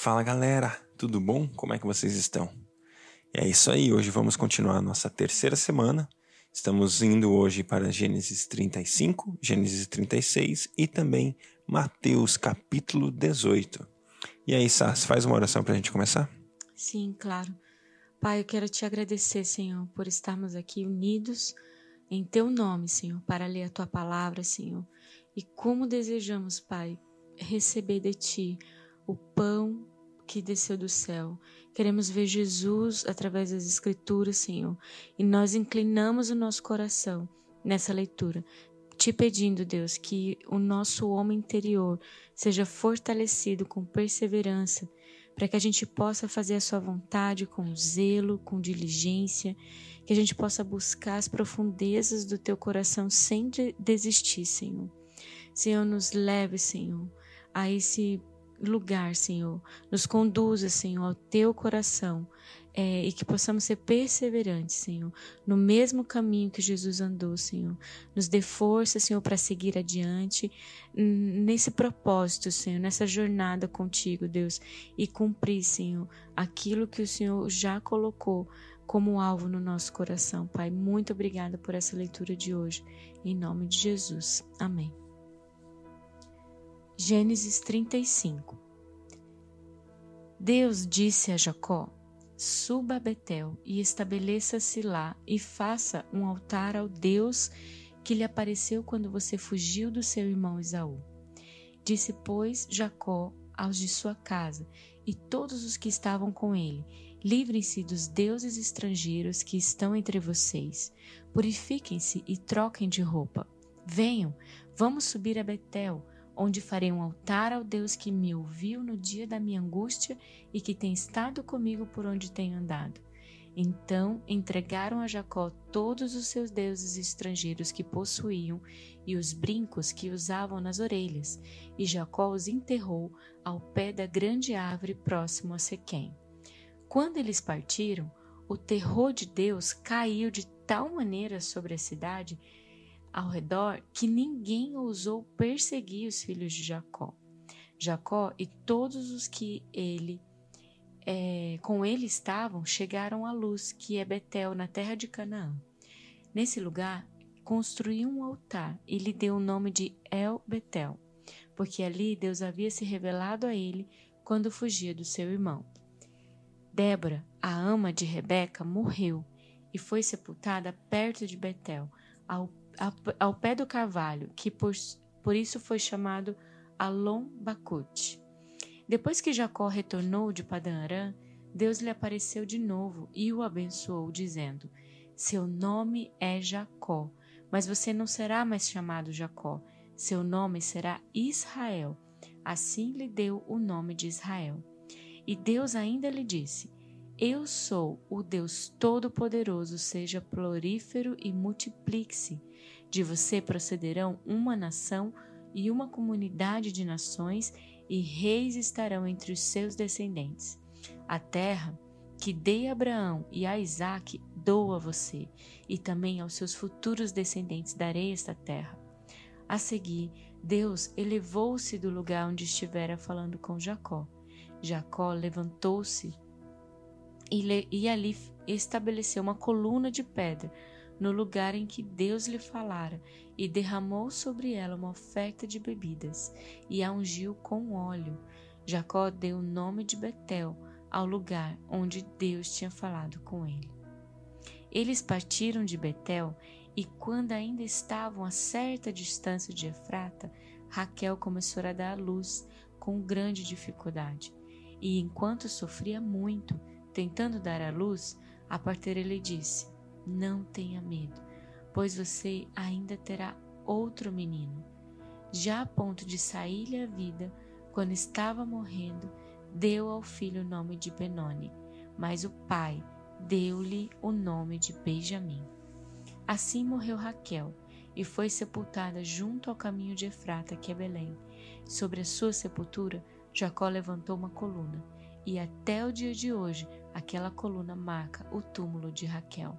Fala galera, tudo bom? Como é que vocês estão? E é isso aí, hoje vamos continuar a nossa terceira semana. Estamos indo hoje para Gênesis 35, Gênesis 36 e também Mateus capítulo 18. E aí, Sass, faz uma oração para a gente começar? Sim, claro. Pai, eu quero te agradecer, Senhor, por estarmos aqui unidos em Teu nome, Senhor, para ler a Tua palavra, Senhor. E como desejamos, Pai, receber de Ti o pão que desceu do céu. Queremos ver Jesus através das Escrituras, Senhor. E nós inclinamos o nosso coração nessa leitura, te pedindo, Deus, que o nosso homem interior seja fortalecido com perseverança, para que a gente possa fazer a Sua vontade com zelo, com diligência, que a gente possa buscar as profundezas do Teu coração sem desistir, Senhor. Senhor, nos leve, Senhor, a esse lugar, Senhor. Nos conduza, Senhor, ao teu coração é, e que possamos ser perseverantes, Senhor, no mesmo caminho que Jesus andou, Senhor. Nos dê força, Senhor, para seguir adiante nesse propósito, Senhor, nessa jornada contigo, Deus, e cumprir, Senhor, aquilo que o Senhor já colocou como alvo no nosso coração, Pai. Muito obrigada por essa leitura de hoje. Em nome de Jesus. Amém. Gênesis 35 Deus disse a Jacó: Suba a Betel e estabeleça-se lá e faça um altar ao Deus que lhe apareceu quando você fugiu do seu irmão Esaú. Disse, pois, Jacó aos de sua casa e todos os que estavam com ele: Livrem-se dos deuses estrangeiros que estão entre vocês. Purifiquem-se e troquem de roupa. Venham, vamos subir a Betel onde farei um altar ao Deus que me ouviu no dia da minha angústia e que tem estado comigo por onde tenho andado. Então entregaram a Jacó todos os seus deuses estrangeiros que possuíam e os brincos que usavam nas orelhas, e Jacó os enterrou ao pé da grande árvore próximo a Sequém. Quando eles partiram, o terror de Deus caiu de tal maneira sobre a cidade ao redor que ninguém ousou perseguir os filhos de Jacó. Jacó e todos os que ele é, com ele estavam chegaram à luz, que é Betel, na terra de Canaã. Nesse lugar, construiu um altar e lhe deu o nome de El Betel, porque ali Deus havia se revelado a ele quando fugia do seu irmão. Débora, a ama de Rebeca, morreu e foi sepultada perto de Betel, ao ao pé do carvalho, que por, por isso foi chamado Alon Bacute. Depois que Jacó retornou de Padan Aram, Deus lhe apareceu de novo e o abençoou, dizendo: Seu nome é Jacó, mas você não será mais chamado Jacó, seu nome será Israel. Assim lhe deu o nome de Israel. E Deus ainda lhe disse: Eu sou o Deus Todo-Poderoso, seja florífero e multiplique-se. De você procederão uma nação e uma comunidade de nações, e reis estarão entre os seus descendentes. A terra que dei a Abraão e a Isaque dou a você, e também aos seus futuros descendentes darei esta terra. A seguir, Deus elevou-se do lugar onde estivera falando com Jacó. Jacó levantou-se e, e ali estabeleceu uma coluna de pedra no lugar em que Deus lhe falara, e derramou sobre ela uma oferta de bebidas, e a ungiu com óleo. Jacó deu o nome de Betel ao lugar onde Deus tinha falado com ele. Eles partiram de Betel, e quando ainda estavam a certa distância de Efrata, Raquel começou a dar à luz com grande dificuldade. E enquanto sofria muito, tentando dar à luz, a parteira lhe disse: não tenha medo, pois você ainda terá outro menino. Já a ponto de sair-lhe a vida, quando estava morrendo, deu ao filho o nome de Benoni, mas o pai deu-lhe o nome de Benjamim. Assim morreu Raquel e foi sepultada junto ao caminho de Efrata, que é Belém. Sobre a sua sepultura, Jacó levantou uma coluna, e até o dia de hoje aquela coluna marca o túmulo de Raquel.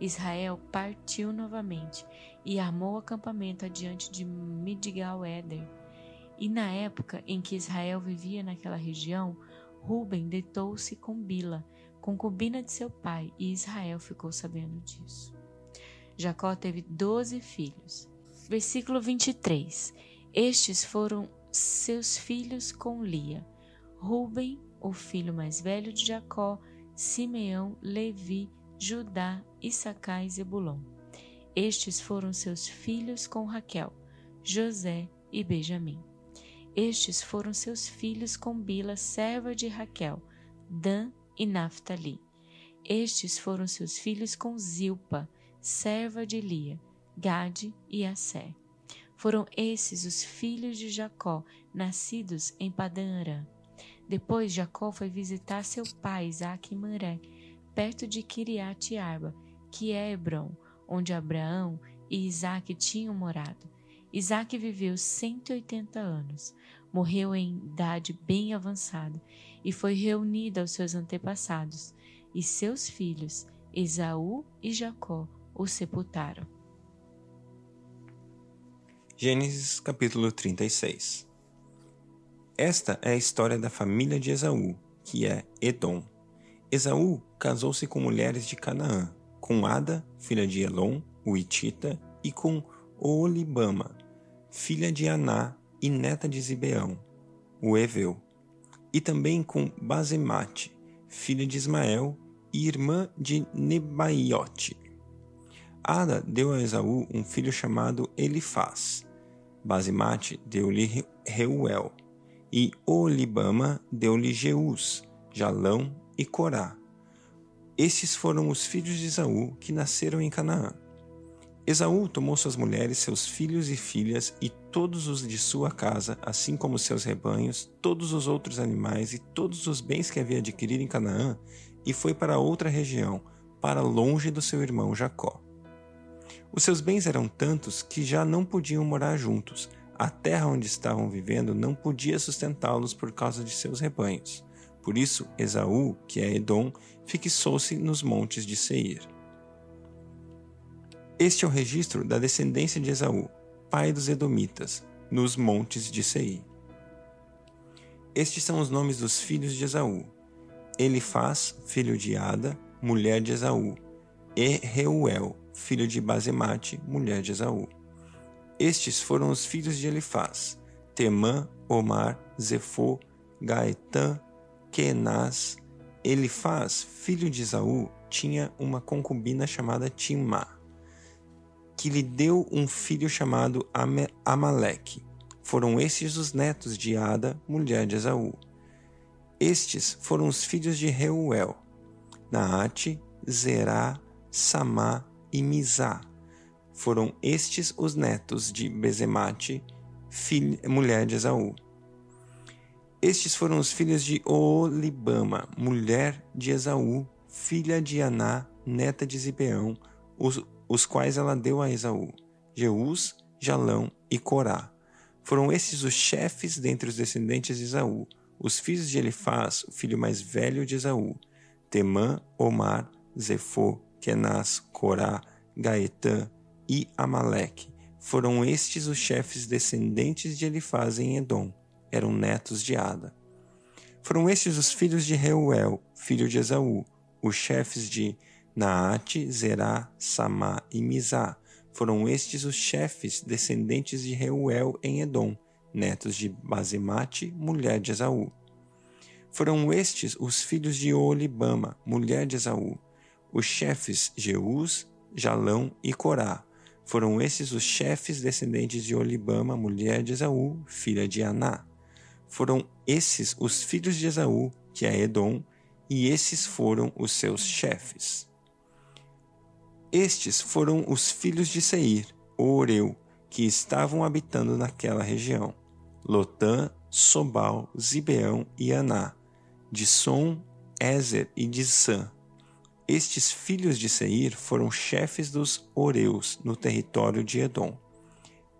Israel partiu novamente e armou acampamento adiante de Midgal-Eder. E na época em que Israel vivia naquela região, Ruben deitou-se com Bila, concubina de seu pai, e Israel ficou sabendo disso. Jacó teve doze filhos. Versículo 23. Estes foram seus filhos com Lia: Ruben, o filho mais velho de Jacó, Simeão, Levi, Judá, Issacar e Zebulon. Estes foram seus filhos com Raquel, José e Benjamim. Estes foram seus filhos com Bila, serva de Raquel, Dan e Naphtali. Estes foram seus filhos com Zilpa, serva de Lia, Gade e Assé. Foram esses os filhos de Jacó, nascidos em Padã Depois Jacó foi visitar seu pai Isaac em Manré, perto de Kiriat Arba, que é Hebron, onde Abraão e Isaac tinham morado. Isaac viveu 180 anos, morreu em idade bem avançada e foi reunido aos seus antepassados, e seus filhos, Esaú e Jacó, o sepultaram. Gênesis capítulo 36 Esta é a história da família de Esaú, que é Edom. Esaú casou-se com mulheres de Canaã, com Ada, filha de Elon, o Itita, e com Olibama, filha de Aná e neta de Zibeão, o Eveu, e também com Basemate, filha de Ismael e irmã de Nebaiote. Ada deu a Esaú um filho chamado Elifaz. Basemate deu-lhe Reuel, e Olibama deu-lhe Jeus, Jalão e Corá. Estes foram os filhos de Esaú que nasceram em Canaã. Esaú tomou suas mulheres, seus filhos e filhas e todos os de sua casa, assim como seus rebanhos, todos os outros animais e todos os bens que havia adquirido em Canaã, e foi para outra região, para longe do seu irmão Jacó. Os seus bens eram tantos que já não podiam morar juntos. A terra onde estavam vivendo não podia sustentá-los por causa de seus rebanhos. Por isso, Esaú, que é Edom, fixou-se nos montes de Seir. Este é o registro da descendência de Esaú, pai dos Edomitas, nos montes de Seir. Estes são os nomes dos filhos de Esaú: Elifaz, filho de Ada, mulher de Esaú, e Reuel, filho de Basemate, mulher de Esaú. Estes foram os filhos de Elifaz: Temã, Omar, Zefô, Gaetã, Kenaz. Elifaz, filho de Esaú, tinha uma concubina chamada Timá que lhe deu um filho chamado Amaleque. Foram estes os netos de Ada, mulher de Esaú. Estes foram os filhos de Reuel, Naate, Zerá, Samá e Mizá. Foram estes os netos de Bezemate, filha, mulher de Esaú. Estes foram os filhos de Olibama, mulher de Esaú, filha de Aná, neta de Zibeão, os os quais ela deu a Esaú, Jeus, Jalão e Corá. Foram esses os chefes dentre os descendentes de Esaú, os filhos de Elifaz, o filho mais velho de Esaú, Temã, Omar, Zefô, Kenaz, Corá, Gaetã e Amaleque. Foram estes os chefes descendentes de Elifaz em Edom, eram netos de Ada. Foram estes os filhos de Reuel, filho de Esaú, os chefes de Naate, Zerá, Samá e Mizá. Foram estes os chefes descendentes de Reuel em Edom, netos de Basemate, mulher de Esaú. Foram estes os filhos de Olibama, mulher de Esaú, os chefes Jeus, Jalão e Corá. Foram esses os chefes descendentes de Olibama, mulher de Esaú, filha de Aná. Foram esses os filhos de Esaú, que é Edom, e esses foram os seus chefes. Estes foram os filhos de Seir, o Oreu, que estavam habitando naquela região: Lotã, Sobal, Zibeão e Aná, de Som, Ezer e de Sã. Estes filhos de Seir foram chefes dos Oreus no território de Edom.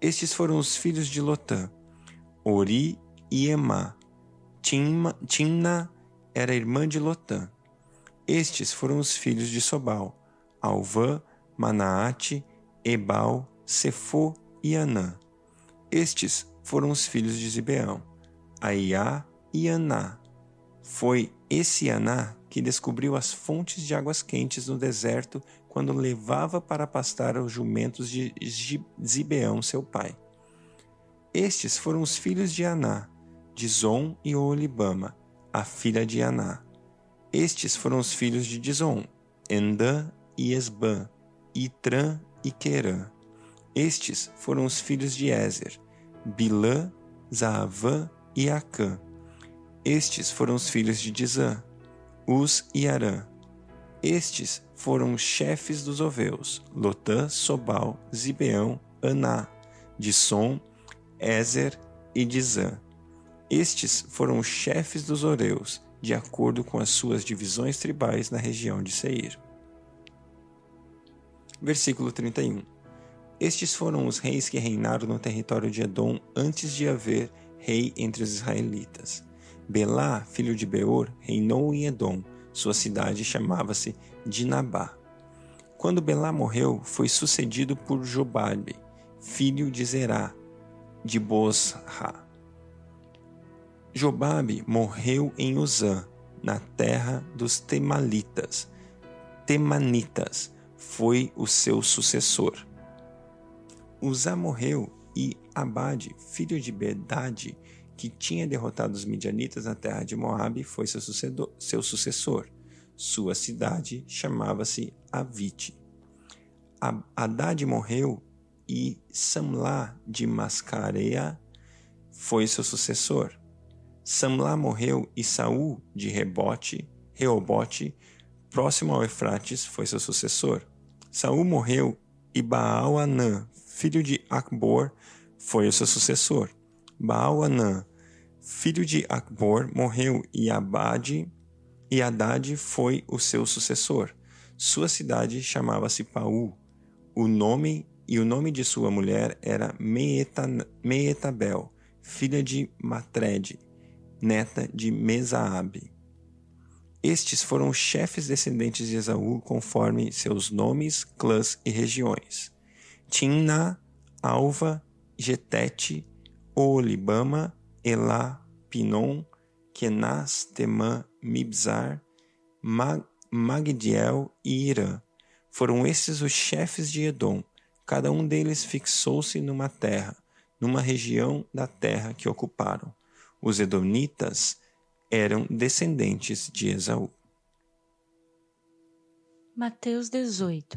Estes foram os filhos de Lotã, Ori e Emá. Timna era irmã de Lotã. Estes foram os filhos de Sobal, Alvã, Manaate, Ebal, Sefô e Anã. Estes foram os filhos de Zibeão, Aiá e Aná. Foi esse Aná que descobriu as fontes de águas quentes no deserto quando levava para pastar os jumentos de Zibeão, seu pai. Estes foram os filhos de Aná, Dizon e Olibama, a filha de Aná. Estes foram os filhos de Dizon, Endã e Esbã, Itrã e Querã. Estes foram os filhos de Ezer, Bilã, Zaavã e Acã. Estes foram os filhos de Dizã, Uz e Arã. Estes foram os chefes dos oveus, Lotã, Sobal, Zibeão, Aná, Dissom, Ezer e Dizã. Estes foram os chefes dos oreus, de acordo com as suas divisões tribais na região de Seir. Versículo 31. Estes foram os reis que reinaram no território de Edom antes de haver rei entre os israelitas. Belá, filho de Beor, reinou em Edom. Sua cidade chamava-se Dinabá. Quando Belá morreu, foi sucedido por Jobabe, filho de Zerá, de Bosra. Jobabe morreu em Uzã, na terra dos Temalitas. Temanitas foi o seu sucessor. Uzá morreu e Abade, filho de Bedade, que tinha derrotado os midianitas na terra de Moabe, foi seu, seu sucessor. Sua cidade chamava-se Avite. Haddad morreu e Samlá de Mascareia foi seu sucessor. Samlá morreu e Saul de Rebote, Reobote, próximo ao Eufrates, foi seu sucessor. Saul morreu e Baal-Anã, filho de Acbor, foi o seu sucessor. Baal-Anã, filho de Acbor, morreu e Abade e Haddad foi o seu sucessor. Sua cidade chamava-se Paú. O nome e o nome de sua mulher era Meetabel, filha de Matred neta de Mesaabe. Estes foram os chefes descendentes de Esaú conforme seus nomes, clãs e regiões. Timna, Alva, Getete, Olibama, Elá, Pinon, Kenas, Temã, Mibzar, Mag Magdiel e Irã. Foram estes os chefes de Edom. Cada um deles fixou-se numa terra, numa região da terra que ocuparam. Os Edomitas eram descendentes de Esaú. Mateus 18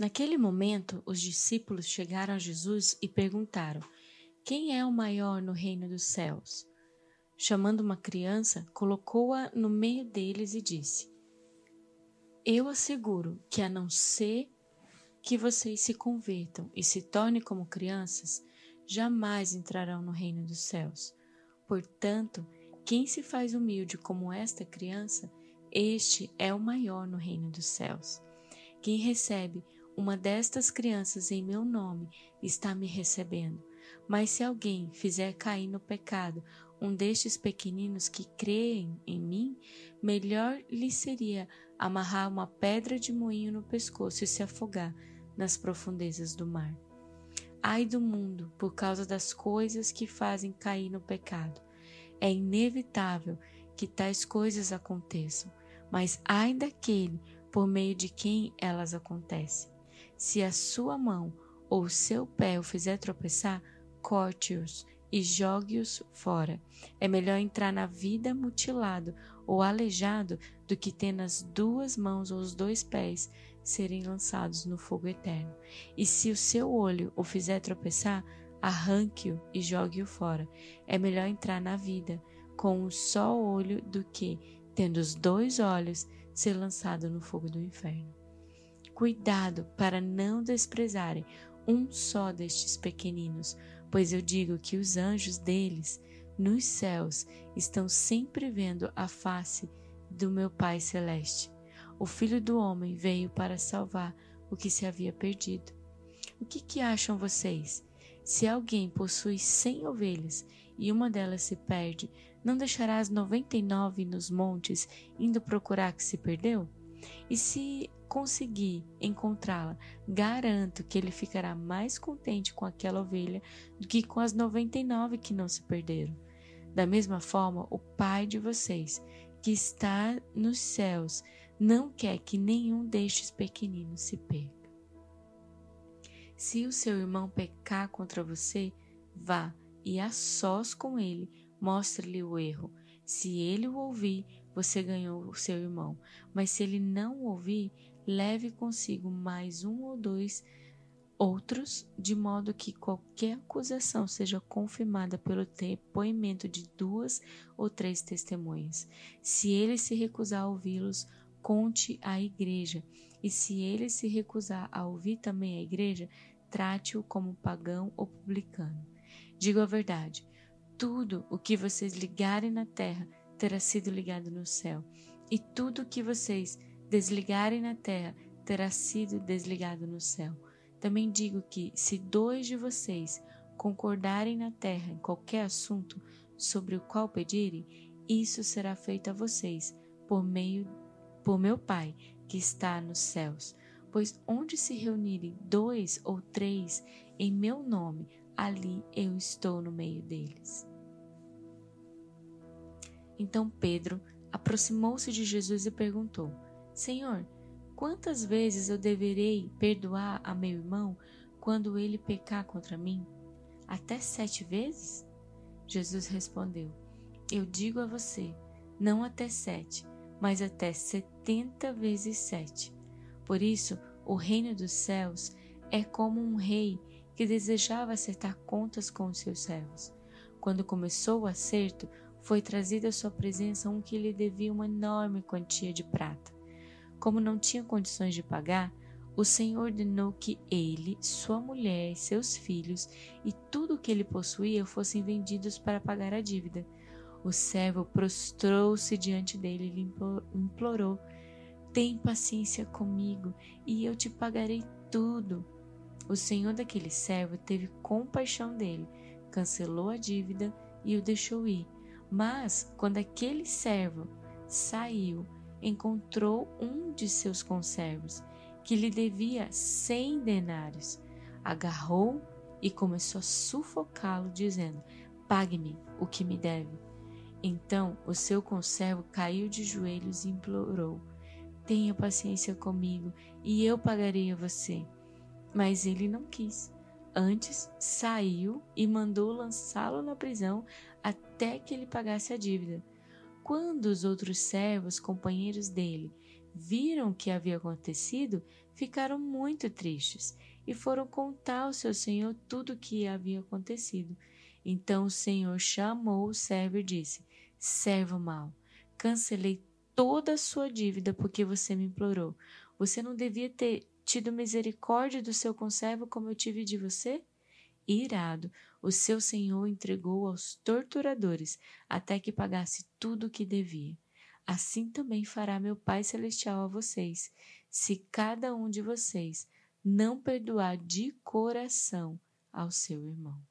Naquele momento, os discípulos chegaram a Jesus e perguntaram: Quem é o maior no reino dos céus? Chamando uma criança, colocou-a no meio deles e disse: Eu asseguro que, a não ser que vocês se convertam e se tornem como crianças, jamais entrarão no reino dos céus. Portanto, quem se faz humilde como esta criança, este é o maior no reino dos céus. Quem recebe uma destas crianças em meu nome está me recebendo. Mas se alguém fizer cair no pecado um destes pequeninos que creem em mim, melhor lhe seria amarrar uma pedra de moinho no pescoço e se afogar nas profundezas do mar. Ai do mundo por causa das coisas que fazem cair no pecado. É inevitável que tais coisas aconteçam, mas ai daquele por meio de quem elas acontecem. Se a sua mão ou seu pé o fizer tropeçar, corte-os e jogue-os fora. É melhor entrar na vida mutilado ou aleijado do que ter nas duas mãos ou os dois pés serem lançados no fogo eterno. E se o seu olho o fizer tropeçar, arranque-o e jogue-o fora. É melhor entrar na vida com um só olho do que, tendo os dois olhos, ser lançado no fogo do inferno. Cuidado para não desprezarem um só destes pequeninos, pois eu digo que os anjos deles nos céus estão sempre vendo a face do meu Pai Celeste. O Filho do Homem veio para salvar o que se havia perdido. O que, que acham vocês? Se alguém possui cem ovelhas e uma delas se perde, não deixará as noventa e nove nos montes, indo procurar que se perdeu? E se conseguir encontrá-la, garanto que ele ficará mais contente com aquela ovelha do que com as 99 que não se perderam. Da mesma forma, o Pai de vocês, que está nos céus, não quer que nenhum destes pequeninos se perca. Se o seu irmão pecar contra você, vá e a sós com ele, mostre-lhe o erro. Se ele o ouvir, você ganhou o seu irmão. Mas se ele não o ouvir, leve consigo mais um ou dois outros, de modo que qualquer acusação seja confirmada pelo depoimento de duas ou três testemunhas. Se ele se recusar a ouvi-los, conte à igreja. E se ele se recusar a ouvir também a igreja, trate-o como pagão ou publicano. Digo a verdade: tudo o que vocês ligarem na terra terá sido ligado no céu, e tudo o que vocês desligarem na terra terá sido desligado no céu. Também digo que, se dois de vocês concordarem na terra em qualquer assunto sobre o qual pedirem, isso será feito a vocês por meio por meu Pai que está nos céus. Pois onde se reunirem dois ou três em meu nome, ali eu estou no meio deles. Então Pedro aproximou-se de Jesus e perguntou: Senhor, quantas vezes eu deverei perdoar a meu irmão quando ele pecar contra mim? Até sete vezes? Jesus respondeu: Eu digo a você, não até sete, mas até setenta vezes sete. Por isso, o reino dos céus é como um rei que desejava acertar contas com os seus servos. Quando começou o acerto, foi trazido à sua presença um que lhe devia uma enorme quantia de prata. Como não tinha condições de pagar, o Senhor ordenou que ele, sua mulher, seus filhos e tudo o que ele possuía fossem vendidos para pagar a dívida. O servo prostrou-se diante dele e lhe implorou: Tem paciência comigo e eu te pagarei tudo. O senhor daquele servo teve compaixão dele, cancelou a dívida e o deixou ir. Mas, quando aquele servo saiu, encontrou um de seus conservos, que lhe devia cem denários. Agarrou e começou a sufocá-lo, dizendo: Pague-me o que me deve. Então o seu conservo caiu de joelhos e implorou: Tenha paciência comigo e eu pagarei a você. Mas ele não quis. Antes saiu e mandou lançá-lo na prisão até que ele pagasse a dívida. Quando os outros servos, companheiros dele, viram o que havia acontecido, ficaram muito tristes e foram contar ao seu senhor tudo o que havia acontecido. Então o senhor chamou o servo e disse: Servo mau, cancelei toda a sua dívida porque você me implorou. Você não devia ter tido misericórdia do seu conservo como eu tive de você? Irado, o seu senhor entregou aos torturadores até que pagasse tudo o que devia. Assim também fará meu Pai Celestial a vocês, se cada um de vocês não perdoar de coração ao seu irmão.